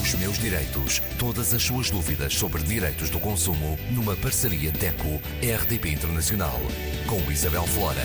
Os meus direitos. Todas as suas dúvidas sobre direitos do consumo numa parceria DECO-RDP Internacional. Com Isabel Flora.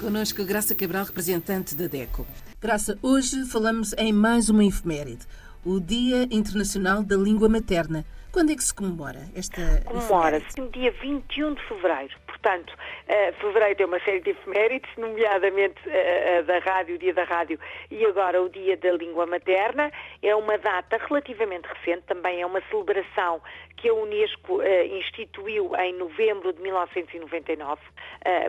Conosco Graça Cabral, representante da DECO. Graça, hoje falamos em mais uma efeméride. O Dia Internacional da Língua Materna. Quando é que se comemora esta Comemora-se no dia 21 de fevereiro. Portanto, uh, fevereiro tem uma série de efemérides, nomeadamente uh, da rádio, o dia da rádio e agora o dia da língua materna. É uma data relativamente recente, também é uma celebração que a Unesco instituiu em novembro de 1999.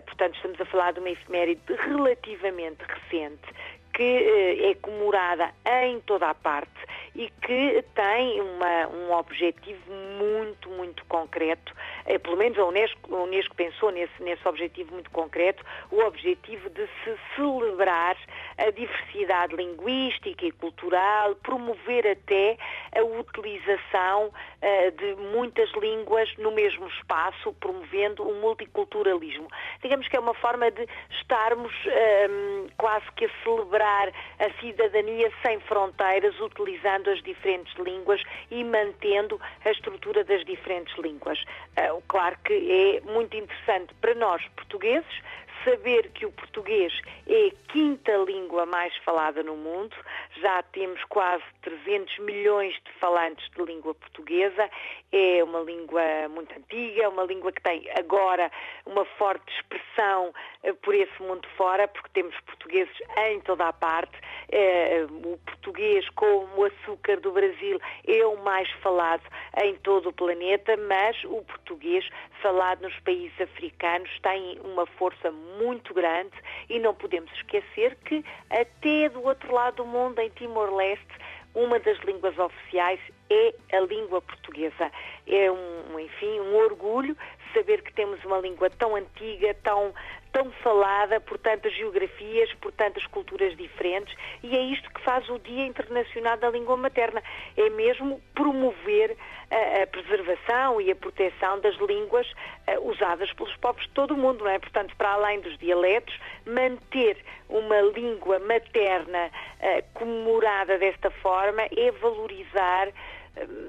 portanto, estamos a falar de uma efeméride relativamente recente que é comemorada em toda a parte e que tem uma, um objetivo muito, muito concreto, é, pelo menos a Unesco, a Unesco pensou nesse, nesse objetivo muito concreto, o objetivo de se celebrar a diversidade linguística e cultural, promover até a utilização uh, de muitas línguas no mesmo espaço, promovendo o multiculturalismo. Digamos que é uma forma de estarmos uh, quase que a celebrar a cidadania sem fronteiras, utilizando as diferentes línguas e mantendo a estrutura das diferentes línguas. Uh, claro que é muito interessante para nós, portugueses, saber que o português é a quinta língua mais falada no mundo, já temos quase 300 milhões de falantes de língua portuguesa, é uma língua muito antiga, uma língua que tem agora uma forte expressão eh, por esse mundo fora, porque temos portugueses em toda a parte. Eh, o português, como o açúcar do Brasil, é o mais falado em todo o planeta, mas o português falado nos países africanos tem uma força muito grande e não podemos esquecer que até do outro lado do mundo, em Timor-Leste, uma das línguas oficiais é a língua portuguesa. É um, enfim, um orgulho saber que temos uma língua tão antiga, tão, tão falada por tantas geografias, por tantas culturas diferentes, e é isto que faz o Dia Internacional da Língua Materna, é mesmo promover a, a preservação e a proteção das línguas uh, usadas pelos povos de todo o mundo, não é? Portanto, para além dos dialetos, manter uma língua materna uh, comemorada desta forma é valorizar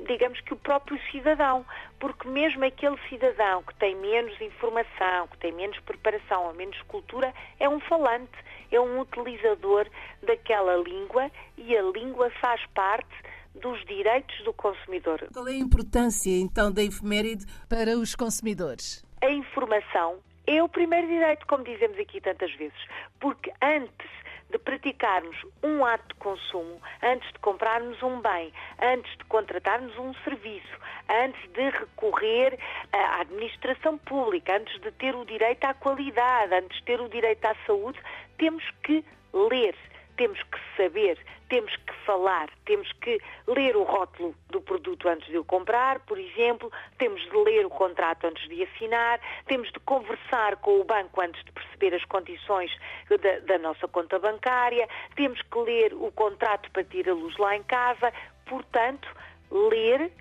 digamos que o próprio cidadão, porque mesmo aquele cidadão que tem menos informação, que tem menos preparação ou menos cultura, é um falante, é um utilizador daquela língua e a língua faz parte dos direitos do consumidor. Qual é a importância então da efeméride para os consumidores? A informação é o primeiro direito, como dizemos aqui tantas vezes, porque antes de praticarmos um ato de consumo, antes de comprarmos um bem, antes de contratarmos um serviço, antes de recorrer à administração pública, antes de ter o direito à qualidade, antes de ter o direito à saúde, temos que ler temos que saber, temos que falar, temos que ler o rótulo do produto antes de o comprar, por exemplo, temos de ler o contrato antes de assinar, temos de conversar com o banco antes de perceber as condições da, da nossa conta bancária, temos que ler o contrato para luz lá em casa, portanto, ler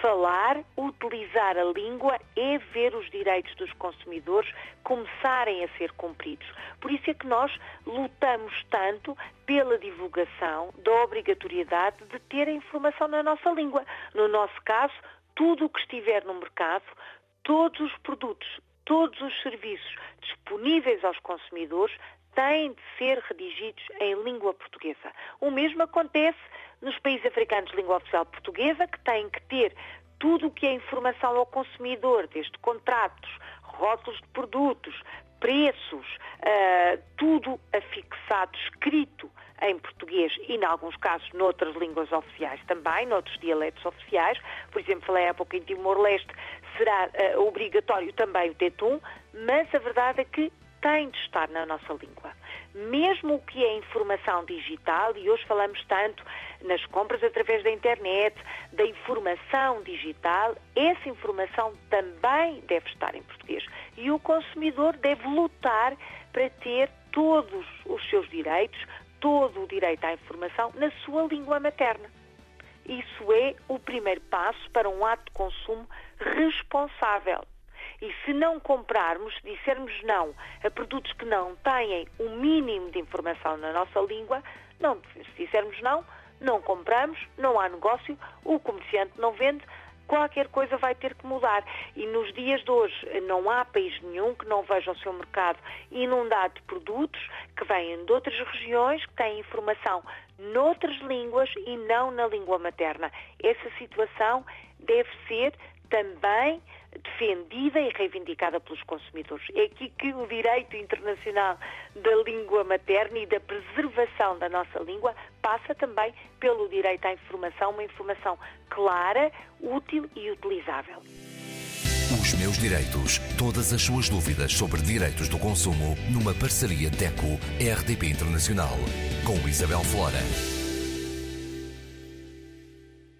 falar, utilizar a língua é ver os direitos dos consumidores começarem a ser cumpridos. Por isso é que nós lutamos tanto pela divulgação da obrigatoriedade de ter a informação na nossa língua. No nosso caso, tudo o que estiver no mercado, todos os produtos, todos os serviços disponíveis aos consumidores têm de ser redigidos em língua portuguesa. O mesmo acontece nos países africanos de língua oficial portuguesa, que têm que ter tudo o que é informação ao consumidor, desde contratos, rótulos de produtos, preços, uh, tudo afixado, escrito em português e, em alguns casos, noutras línguas oficiais também, noutros dialetos oficiais. Por exemplo, falei há pouco em Timor-Leste, será uh, obrigatório também o tetum, mas a verdade é que tem de estar na nossa língua. Mesmo o que é informação digital, e hoje falamos tanto nas compras através da internet, da informação digital, essa informação também deve estar em português. E o consumidor deve lutar para ter todos os seus direitos, todo o direito à informação na sua língua materna. Isso é o primeiro passo para um ato de consumo responsável. E se não comprarmos, dissermos não a produtos que não têm o um mínimo de informação na nossa língua, não, se dissermos não, não compramos, não há negócio, o comerciante não vende, qualquer coisa vai ter que mudar. E nos dias de hoje não há país nenhum que não veja o seu mercado inundado de produtos que vêm de outras regiões, que têm informação noutras línguas e não na língua materna. Essa situação deve ser também defendida e reivindicada pelos consumidores. É aqui que o direito internacional da língua materna e da preservação da nossa língua passa também pelo direito à informação, uma informação clara, útil e utilizável. Os meus direitos. Todas as suas dúvidas sobre direitos do consumo numa parceria DECO-RDP Internacional com Isabel Flora.